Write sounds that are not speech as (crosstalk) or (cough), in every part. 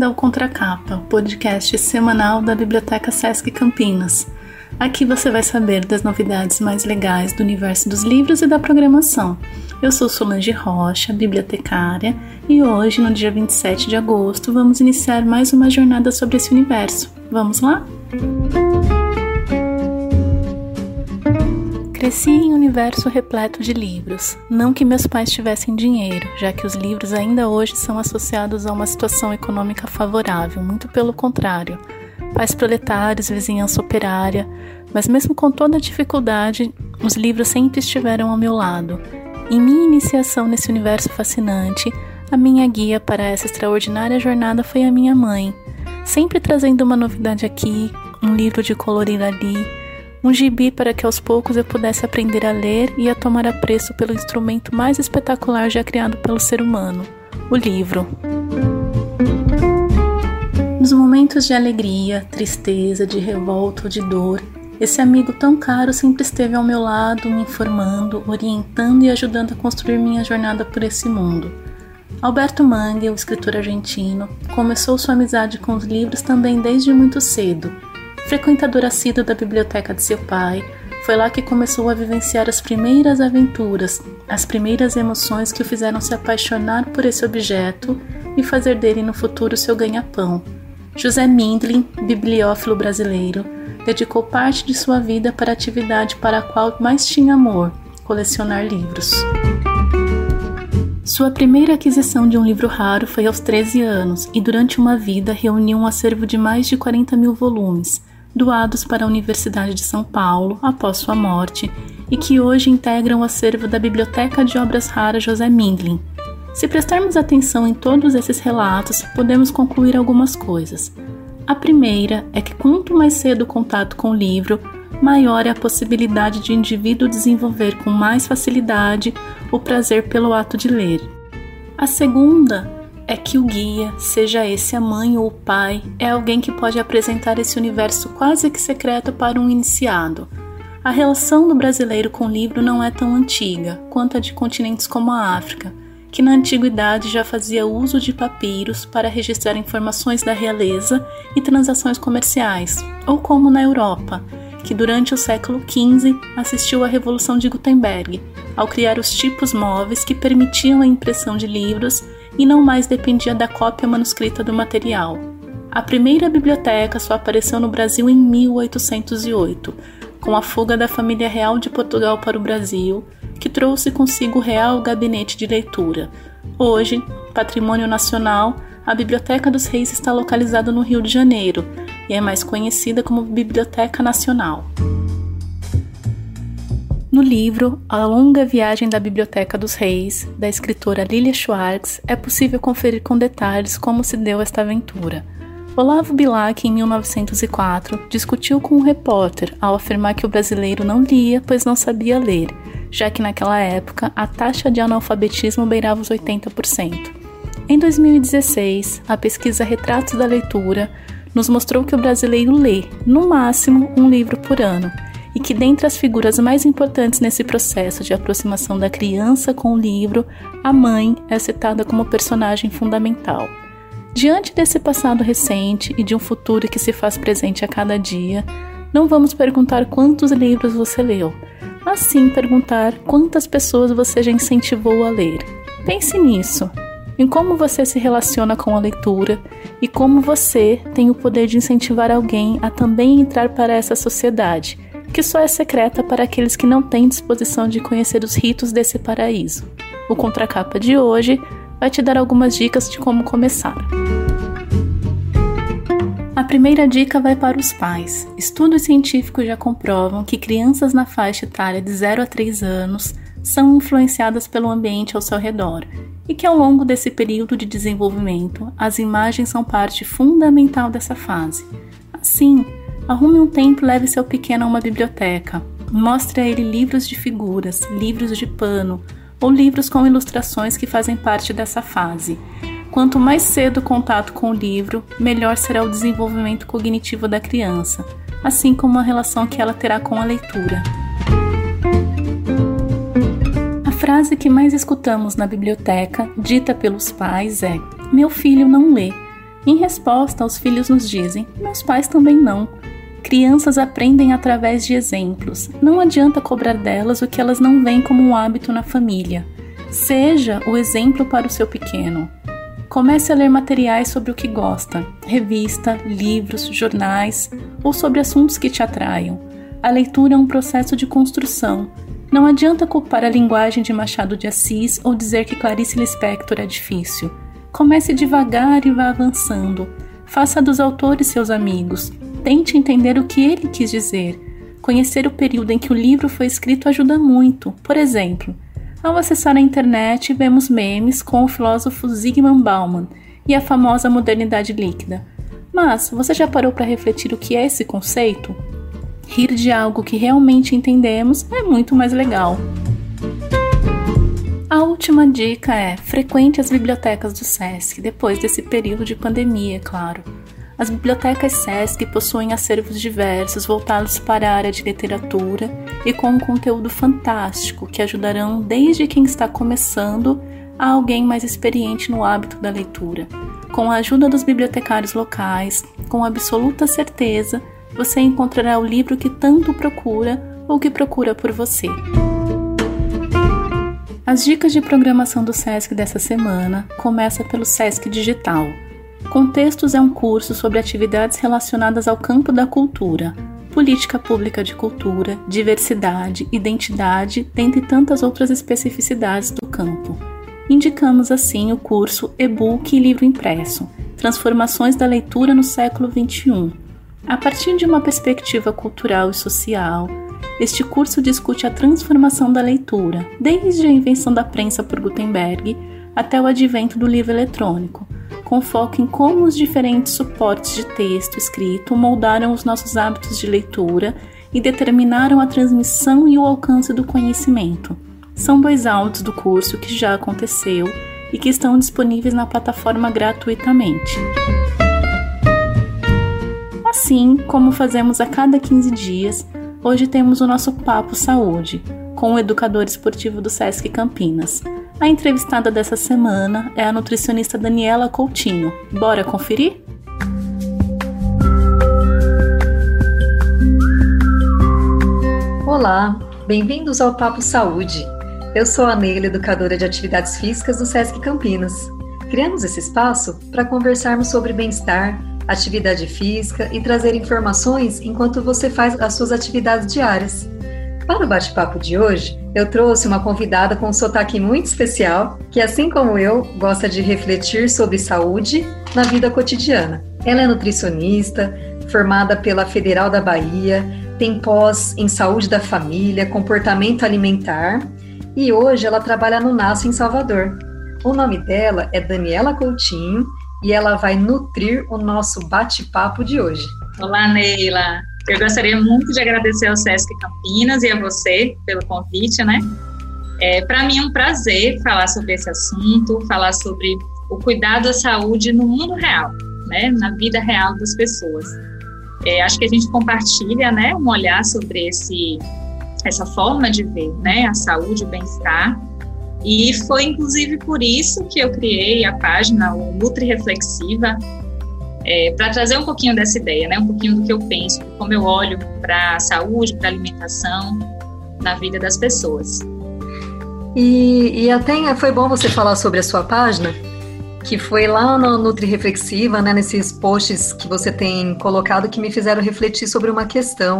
Bem-vinda ao Contracapa, podcast semanal da Biblioteca Sesc Campinas. Aqui você vai saber das novidades mais legais do universo dos livros e da programação. Eu sou Solange Rocha, bibliotecária, e hoje, no dia 27 de agosto, vamos iniciar mais uma jornada sobre esse universo. Vamos lá? Cresci em um universo repleto de livros. Não que meus pais tivessem dinheiro, já que os livros ainda hoje são associados a uma situação econômica favorável, muito pelo contrário. Pais proletários, vizinhança operária, mas mesmo com toda a dificuldade, os livros sempre estiveram ao meu lado. Em minha iniciação nesse universo fascinante, a minha guia para essa extraordinária jornada foi a minha mãe, sempre trazendo uma novidade aqui, um livro de colorir ali um gibi para que aos poucos eu pudesse aprender a ler e a tomar apreço pelo instrumento mais espetacular já criado pelo ser humano, o livro. Nos momentos de alegria, tristeza, de revolta ou de dor, esse amigo tão caro sempre esteve ao meu lado, me informando, orientando e ajudando a construir minha jornada por esse mundo. Alberto Mangue, o escritor argentino, começou sua amizade com os livros também desde muito cedo Frequentador assíduo da biblioteca de seu pai, foi lá que começou a vivenciar as primeiras aventuras, as primeiras emoções que o fizeram se apaixonar por esse objeto e fazer dele no futuro seu ganha-pão. José Mindlin, bibliófilo brasileiro, dedicou parte de sua vida para a atividade para a qual mais tinha amor, colecionar livros. Sua primeira aquisição de um livro raro foi aos 13 anos e, durante uma vida, reuniu um acervo de mais de 40 mil volumes, doados para a Universidade de São Paulo após sua morte e que hoje integram o acervo da Biblioteca de Obras Raras José Mindlin. Se prestarmos atenção em todos esses relatos, podemos concluir algumas coisas. A primeira é que quanto mais cedo o contato com o livro, maior é a possibilidade de o indivíduo desenvolver com mais facilidade o prazer pelo ato de ler. A segunda é que o guia, seja esse a mãe ou o pai, é alguém que pode apresentar esse universo quase que secreto para um iniciado. A relação do brasileiro com o livro não é tão antiga quanto a de continentes como a África, que na antiguidade já fazia uso de papiros para registrar informações da realeza e transações comerciais, ou como na Europa, que durante o século XV assistiu à Revolução de Gutenberg, ao criar os tipos móveis que permitiam a impressão de livros e não mais dependia da cópia manuscrita do material. A primeira biblioteca só apareceu no Brasil em 1808, com a fuga da família real de Portugal para o Brasil, que trouxe consigo o Real Gabinete de Leitura. Hoje, patrimônio nacional, a Biblioteca dos Reis está localizada no Rio de Janeiro e é mais conhecida como Biblioteca Nacional. No livro A Longa Viagem da Biblioteca dos Reis, da escritora Lilia Schwartz, é possível conferir com detalhes como se deu esta aventura. Olavo Bilac, em 1904, discutiu com um repórter ao afirmar que o brasileiro não lia pois não sabia ler, já que naquela época a taxa de analfabetismo beirava os 80%. Em 2016, a pesquisa Retratos da Leitura nos mostrou que o brasileiro lê, no máximo, um livro por ano e que, dentre as figuras mais importantes nesse processo de aproximação da criança com o livro, a mãe é citada como personagem fundamental. Diante desse passado recente e de um futuro que se faz presente a cada dia, não vamos perguntar quantos livros você leu, mas sim perguntar quantas pessoas você já incentivou a ler. Pense nisso, em como você se relaciona com a leitura e como você tem o poder de incentivar alguém a também entrar para essa sociedade que só é secreta para aqueles que não têm disposição de conhecer os ritos desse paraíso. O contracapa de hoje vai te dar algumas dicas de como começar. A primeira dica vai para os pais. Estudos científicos já comprovam que crianças na faixa etária de 0 a 3 anos são influenciadas pelo ambiente ao seu redor e que ao longo desse período de desenvolvimento as imagens são parte fundamental dessa fase. Assim, Arrume um tempo e leve seu pequeno a uma biblioteca. Mostre a ele livros de figuras, livros de pano ou livros com ilustrações que fazem parte dessa fase. Quanto mais cedo o contato com o livro, melhor será o desenvolvimento cognitivo da criança, assim como a relação que ela terá com a leitura. A frase que mais escutamos na biblioteca, dita pelos pais, é: Meu filho não lê. Em resposta, os filhos nos dizem: Meus pais também não. Crianças aprendem através de exemplos. Não adianta cobrar delas o que elas não veem como um hábito na família. Seja o exemplo para o seu pequeno. Comece a ler materiais sobre o que gosta, revista, livros, jornais ou sobre assuntos que te atraiam. A leitura é um processo de construção. Não adianta culpar a linguagem de Machado de Assis ou dizer que Clarice Lispector é difícil. Comece devagar e vá avançando. Faça dos autores seus amigos. Tente entender o que ele quis dizer. Conhecer o período em que o livro foi escrito ajuda muito. Por exemplo, ao acessar a internet, vemos memes com o filósofo Zygmunt Bauman e a famosa modernidade líquida. Mas você já parou para refletir o que é esse conceito? Rir de algo que realmente entendemos é muito mais legal. A última dica é: frequente as bibliotecas do SESC depois desse período de pandemia, é claro. As bibliotecas SESC possuem acervos diversos voltados para a área de literatura e com um conteúdo fantástico que ajudarão desde quem está começando a alguém mais experiente no hábito da leitura. Com a ajuda dos bibliotecários locais, com absoluta certeza, você encontrará o livro que tanto procura ou que procura por você. As dicas de programação do SESC dessa semana começa pelo SESC Digital Contextos é um curso sobre atividades relacionadas ao campo da cultura, política pública de cultura, diversidade, identidade, dentre tantas outras especificidades do campo. Indicamos assim o curso E-book e livro impresso, Transformações da leitura no século XXI. A partir de uma perspectiva cultural e social, este curso discute a transformação da leitura, desde a invenção da prensa por Gutenberg até o advento do livro eletrônico com foco em como os diferentes suportes de texto escrito moldaram os nossos hábitos de leitura e determinaram a transmissão e o alcance do conhecimento. São dois áudios do curso que já aconteceu e que estão disponíveis na plataforma gratuitamente. Assim como fazemos a cada 15 dias, hoje temos o nosso Papo Saúde, com o educador esportivo do SESC Campinas. A entrevistada dessa semana é a nutricionista Daniela Coutinho. Bora conferir? Olá, bem-vindos ao Papo Saúde. Eu sou a Neila, educadora de atividades físicas do SESC Campinas. Criamos esse espaço para conversarmos sobre bem-estar, atividade física e trazer informações enquanto você faz as suas atividades diárias. Para o bate-papo de hoje, eu trouxe uma convidada com um sotaque muito especial, que, assim como eu, gosta de refletir sobre saúde na vida cotidiana. Ela é nutricionista, formada pela Federal da Bahia, tem pós em saúde da família, comportamento alimentar e hoje ela trabalha no NASO em Salvador. O nome dela é Daniela Coutinho e ela vai nutrir o nosso bate-papo de hoje. Olá, Neila. Eu gostaria muito de agradecer ao Sesc Campinas e a você pelo convite, né? É, Para mim é um prazer falar sobre esse assunto, falar sobre o cuidado à saúde no mundo real, né? Na vida real das pessoas. É, acho que a gente compartilha, né? Um olhar sobre esse essa forma de ver, né? A saúde, o bem-estar. E foi inclusive por isso que eu criei a página o Nutri Reflexiva, é, para trazer um pouquinho dessa ideia, né? um pouquinho do que eu penso, como eu olho para a saúde, para a alimentação na vida das pessoas. E, e até foi bom você falar sobre a sua página, que foi lá no Nutri Reflexiva, né, nesses posts que você tem colocado que me fizeram refletir sobre uma questão.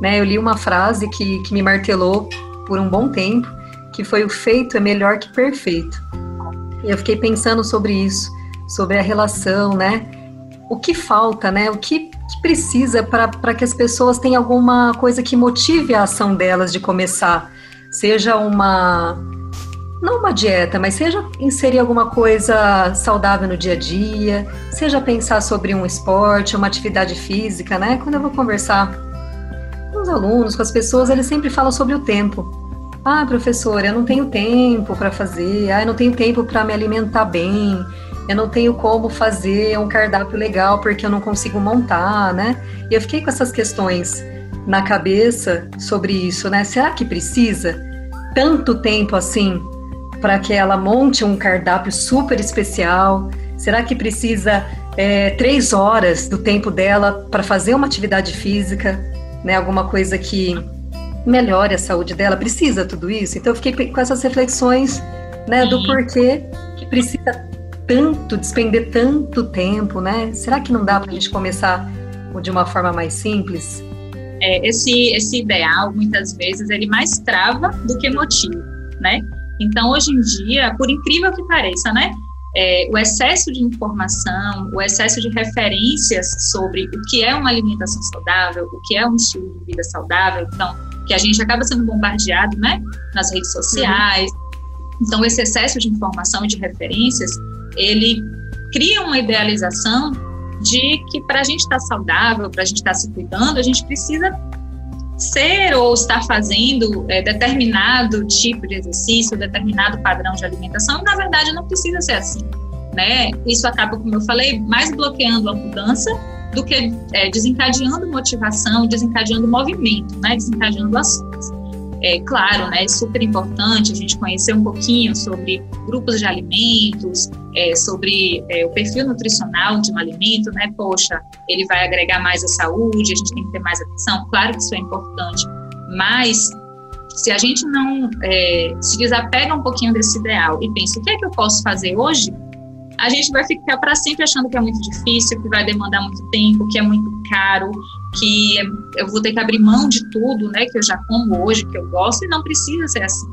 Né? Eu li uma frase que, que me martelou por um bom tempo, que foi o feito é melhor que perfeito. E eu fiquei pensando sobre isso, sobre a relação, né? O que falta, né? O que, que precisa para que as pessoas tenham alguma coisa que motive a ação delas de começar? Seja uma. Não uma dieta, mas seja inserir alguma coisa saudável no dia a dia, seja pensar sobre um esporte, uma atividade física, né? Quando eu vou conversar com os alunos, com as pessoas, eles sempre falam sobre o tempo. Ah, professora, eu não tenho tempo para fazer, ah, eu não tenho tempo para me alimentar bem, eu não tenho como fazer um cardápio legal porque eu não consigo montar, né? E eu fiquei com essas questões na cabeça sobre isso, né? Será que precisa tanto tempo assim para que ela monte um cardápio super especial? Será que precisa é, três horas do tempo dela para fazer uma atividade física, né? Alguma coisa que melhore a saúde dela. Precisa tudo isso? Então eu fiquei com essas reflexões, né? Do porquê que precisa tanto, despender tanto tempo, né? Será que não dá para a gente começar de uma forma mais simples? É, esse, esse ideal, muitas vezes, ele mais trava do que motiva, né? Então, hoje em dia, por incrível que pareça, né? É, o excesso de informação, o excesso de referências sobre o que é uma alimentação saudável, o que é um estilo de vida saudável, então, que a gente acaba sendo bombardeado, né? Nas redes sociais. Uhum. Então, esse excesso de informação e de referências, ele cria uma idealização de que para a gente estar tá saudável, para a gente estar tá se cuidando, a gente precisa ser ou estar fazendo é, determinado tipo de exercício, determinado padrão de alimentação, e na verdade não precisa ser assim. Né? Isso acaba, como eu falei, mais bloqueando a mudança do que é, desencadeando motivação, desencadeando movimento, né? desencadeando ações. É claro, né, é super importante a gente conhecer um pouquinho sobre grupos de alimentos, é, sobre é, o perfil nutricional de um alimento, né? Poxa, ele vai agregar mais à saúde, a gente tem que ter mais atenção. Claro que isso é importante, mas se a gente não é, se desapega um pouquinho desse ideal e pensa o que é que eu posso fazer hoje, a gente vai ficar para sempre achando que é muito difícil, que vai demandar muito tempo, que é muito caro, que eu vou ter que abrir mão de tudo, né, que eu já como hoje, que eu gosto, e não precisa ser assim.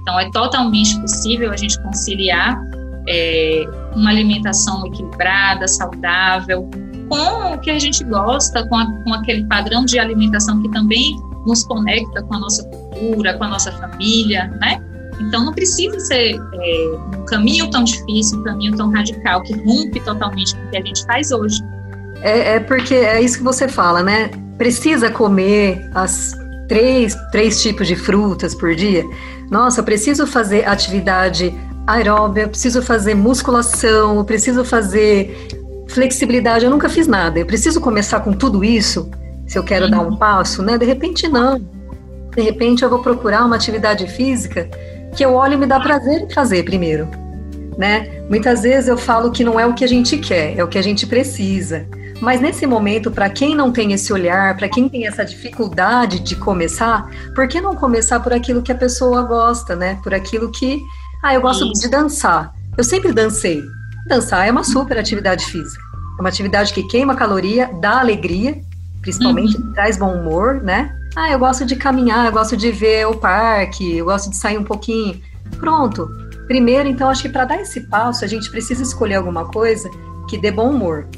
Então, é totalmente possível a gente conciliar é, uma alimentação equilibrada, saudável, com o que a gente gosta, com, a, com aquele padrão de alimentação que também nos conecta com a nossa cultura, com a nossa família, né? Então não precisa ser é, um caminho tão difícil, um caminho tão radical que rompe totalmente com o que a gente faz hoje. É, é porque é isso que você fala, né? Precisa comer as três, três tipos de frutas por dia. Nossa, eu preciso fazer atividade aeróbia, eu preciso fazer musculação, eu preciso fazer flexibilidade. Eu nunca fiz nada. Eu preciso começar com tudo isso se eu quero dar um passo, né? De repente não. De repente eu vou procurar uma atividade física que eu olho e me dá prazer em fazer primeiro, né? Muitas vezes eu falo que não é o que a gente quer, é o que a gente precisa. Mas nesse momento, para quem não tem esse olhar, para quem tem essa dificuldade de começar, por que não começar por aquilo que a pessoa gosta, né? Por aquilo que, ah, eu gosto Isso. de dançar. Eu sempre dancei. Dançar é uma super atividade física. É uma atividade que queima caloria, dá alegria, principalmente uhum. traz bom humor, né? Ah, eu gosto de caminhar, eu gosto de ver o parque, eu gosto de sair um pouquinho. Pronto. Primeiro, então, acho que para dar esse passo, a gente precisa escolher alguma coisa que dê bom humor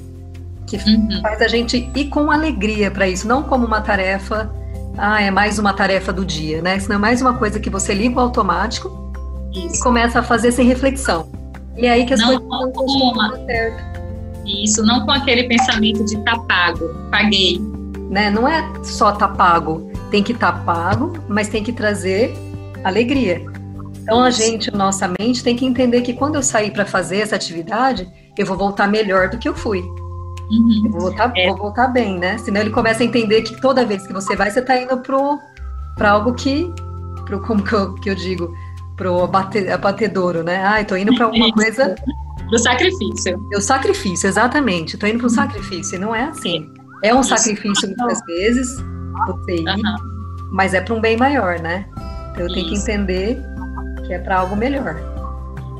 que uhum. faz a gente ir com alegria para isso, não como uma tarefa, ah, é mais uma tarefa do dia, né? Senão é mais uma coisa que você liga o automático isso. e começa a fazer sem reflexão. E é aí que as não coisas não certo. Isso, não com aquele pensamento de tá pago, paguei. Né? Não é só tá pago, tem que estar tá pago, mas tem que trazer alegria. Então a gente, nossa mente, tem que entender que quando eu sair para fazer essa atividade, eu vou voltar melhor do que eu fui. Uhum. Vou, voltar, é. vou voltar bem, né? Senão ele começa a entender que toda vez que você vai, você está indo para algo que, pro, como que eu, que eu digo, pro abate, abatedouro, né? Ah, estou indo para alguma coisa... Do sacrifício. O sacrifício, exatamente. Estou indo para o sacrifício, não é assim. É um Isso. sacrifício muitas vezes, você ir, uhum. mas é para um bem maior, né? Então eu tenho que entender que é para algo melhor.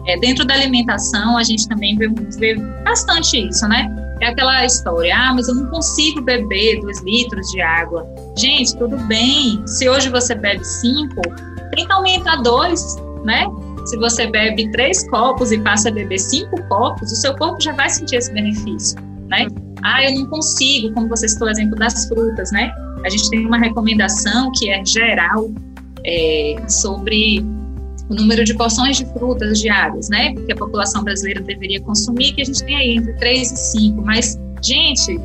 É, dentro da alimentação, a gente também vê, vê bastante isso, né? É aquela história, ah, mas eu não consigo beber dois litros de água. Gente, tudo bem. Se hoje você bebe cinco, tenta aumentar dois, né? Se você bebe três copos e passa a beber cinco copos, o seu corpo já vai sentir esse benefício, né? Ah, eu não consigo, como você citou o exemplo das frutas, né? A gente tem uma recomendação que é geral é, sobre o número de porções de frutas diárias, né? Que a população brasileira deveria consumir, que a gente tem aí entre 3 e 5. Mas, gente,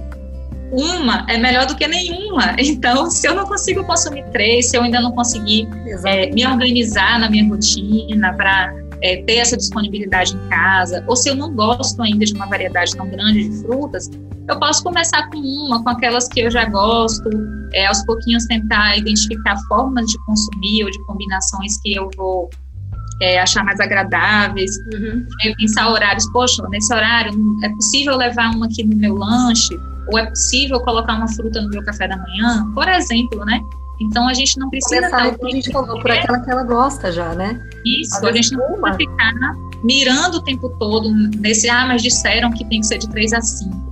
uma é melhor do que nenhuma. (laughs) Então, se eu não consigo consumir três, se eu ainda não conseguir é, me organizar na minha rotina para é, ter essa disponibilidade em casa, ou se eu não gosto ainda de uma variedade tão grande de frutas, eu posso começar com uma, com aquelas que eu já gosto, é, aos pouquinhos tentar identificar formas de consumir ou de combinações que eu vou é, achar mais agradáveis, uhum. pensar horários, poxa, nesse horário é possível levar uma aqui no meu lanche, ou é possível colocar uma fruta no meu café da manhã, por exemplo, né? Então a gente não precisa. Começar, a gente falou, por aquela que ela gosta já, né? Isso, a gente não precisa ficar mirando o tempo todo nesse, ah, mas disseram que tem que ser de 3 a 5.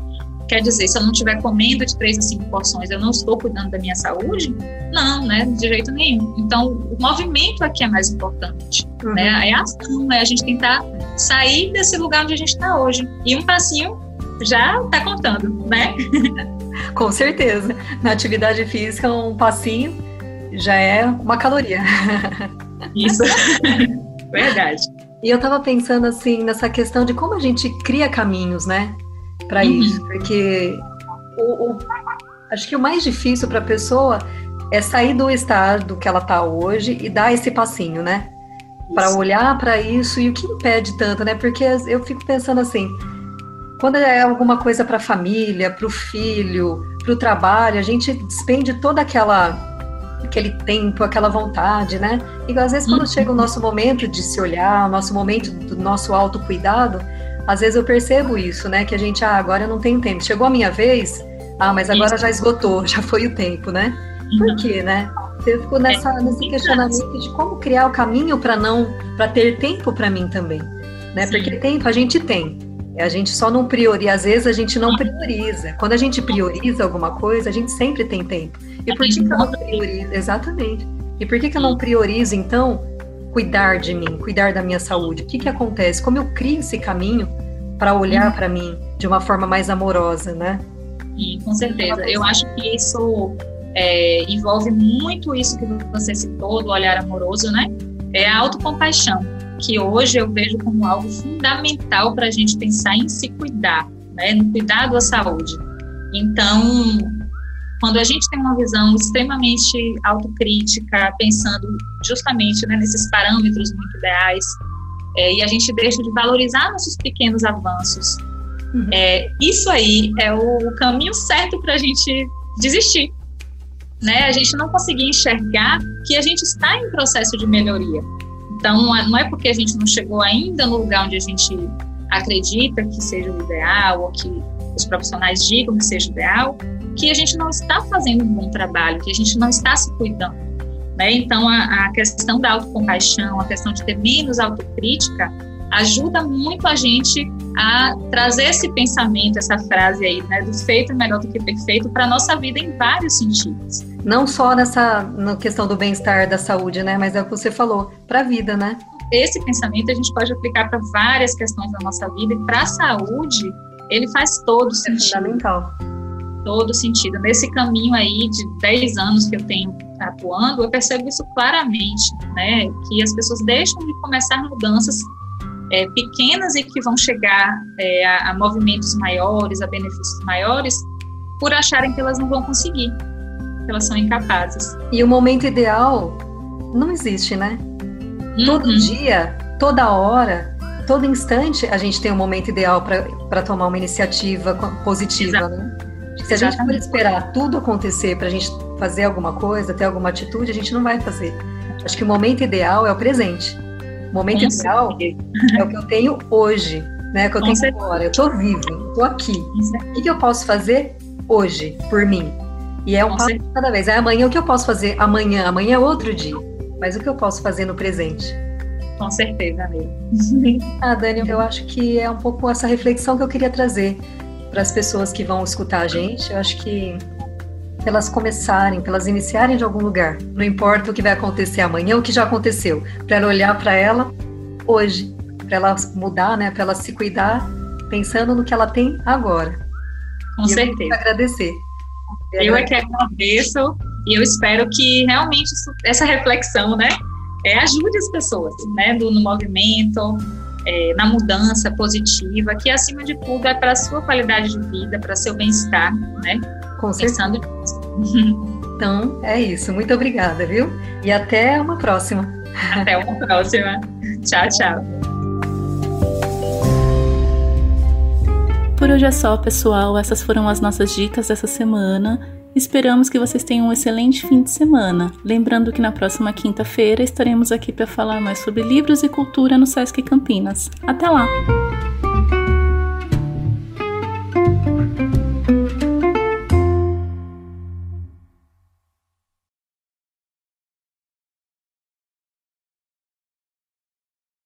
Quer dizer, se eu não estiver comendo de 3 a 5 porções, eu não estou cuidando da minha saúde? Não, né? De jeito nenhum. Então, o movimento aqui é mais importante. Uhum. Né? É a ação, é a gente tentar sair desse lugar onde a gente está hoje. E um passinho já está contando, né? (laughs) Com certeza. Na atividade física, um passinho já é uma caloria. (laughs) Isso. (laughs) Verdade. E eu estava pensando assim nessa questão de como a gente cria caminhos, né, para uhum. isso, porque o, o, acho que o mais difícil para a pessoa é sair do estado que ela está hoje e dar esse passinho, né, para olhar para isso e o que impede tanto, né? Porque eu fico pensando assim, quando é alguma coisa para a família, para o filho, para o trabalho, a gente despende toda aquela aquele tempo, aquela vontade, né? E às vezes quando uhum. chega o nosso momento de se olhar, o nosso momento do nosso autocuidado, às vezes eu percebo isso, né? Que a gente, ah, agora eu não tenho tempo. Chegou a minha vez, ah, mas agora isso. já esgotou, (laughs) já foi o tempo, né? Por uhum. quê, né? Eu fico nessa, é, nesse questionamento de como criar o caminho para não, para ter tempo para mim também, né? Sim. Porque tempo a gente tem, a gente só não prioriza, às vezes a gente não prioriza. Quando a gente prioriza alguma coisa, a gente sempre tem tempo. E por que, que eu não priorizo? Exatamente. E por que, que eu não priorizo, então, cuidar de mim, cuidar da minha saúde? O que, que acontece? Como eu crio esse caminho para olhar para mim de uma forma mais amorosa, né? Sim, com certeza. Eu acho que isso é, envolve muito isso que você citou, do olhar amoroso, né? É a autocompaixão, que hoje eu vejo como algo fundamental para a gente pensar em se cuidar, né? No cuidado da saúde. Então, quando a gente tem uma visão extremamente autocrítica, pensando justamente né, nesses parâmetros muito ideais, é, e a gente deixa de valorizar nossos pequenos avanços, uhum. é, isso aí é o caminho certo para a gente desistir. Né? A gente não conseguir enxergar que a gente está em processo de melhoria. Então, não é porque a gente não chegou ainda no lugar onde a gente acredita que seja o ideal, ou que os profissionais digam que seja o ideal, que a gente não está fazendo um bom trabalho, que a gente não está se cuidando. Né? Então, a, a questão da autocompaixão, a questão de ter menos autocrítica, ajuda muito a gente a trazer esse pensamento, essa frase aí, né, do feito é melhor do que perfeito para a nossa vida em vários sentidos. Não só nessa na questão do bem-estar, da saúde, né, mas é o que você falou, para a vida, né? Esse pensamento a gente pode aplicar para várias questões da nossa vida e para a saúde ele faz todo é sentido. É fundamental todo sentido. Nesse caminho aí de 10 anos que eu tenho atuando, eu percebo isso claramente, né? Que as pessoas deixam de começar mudanças é, pequenas e que vão chegar é, a, a, movimentos maiores, a benefícios maiores, por acharem que elas não vão conseguir, que elas são incapazes. E o momento ideal não existe, né? Uhum. Todo dia, toda hora, todo instante, a gente tem um momento ideal para tomar uma iniciativa positiva, Exato. né? Se a gente for esperar tudo acontecer para a gente fazer alguma coisa, ter alguma atitude, a gente não vai fazer. Acho que o momento ideal é o presente. O momento ideal é o que eu tenho hoje, né? Que eu Com tenho certeza. agora. Eu estou vivo, estou aqui. O que, que, eu posso fazer hoje por mim? E é um Com passo certeza. cada vez. É amanhã o que eu posso fazer amanhã. Amanhã é outro dia. Mas o que eu posso fazer no presente? Com certeza, amiga. (laughs) ah, Dani, eu acho que é um pouco essa reflexão que eu queria trazer para as pessoas que vão escutar a gente, eu acho que elas começarem, elas iniciarem de algum lugar, não importa o que vai acontecer amanhã, o que já aconteceu, para ela olhar para ela hoje, para ela mudar, né, para ela se cuidar, pensando no que ela tem agora. Com e certeza. Eu agradecer. Eu é que agradeço e eu espero que realmente isso, essa reflexão, né, é, ajude as pessoas, né, do, no movimento, é, na mudança positiva, que acima de tudo é para a sua qualidade de vida, para seu bem-estar, né? Com certeza. Então, é isso. Muito obrigada, viu? E até uma próxima. Até uma próxima. tchau, tchau. Por hoje é só, pessoal. Essas foram as nossas dicas dessa semana. Esperamos que vocês tenham um excelente fim de semana. Lembrando que na próxima quinta-feira estaremos aqui para falar mais sobre livros e cultura no Sesc Campinas. Até lá!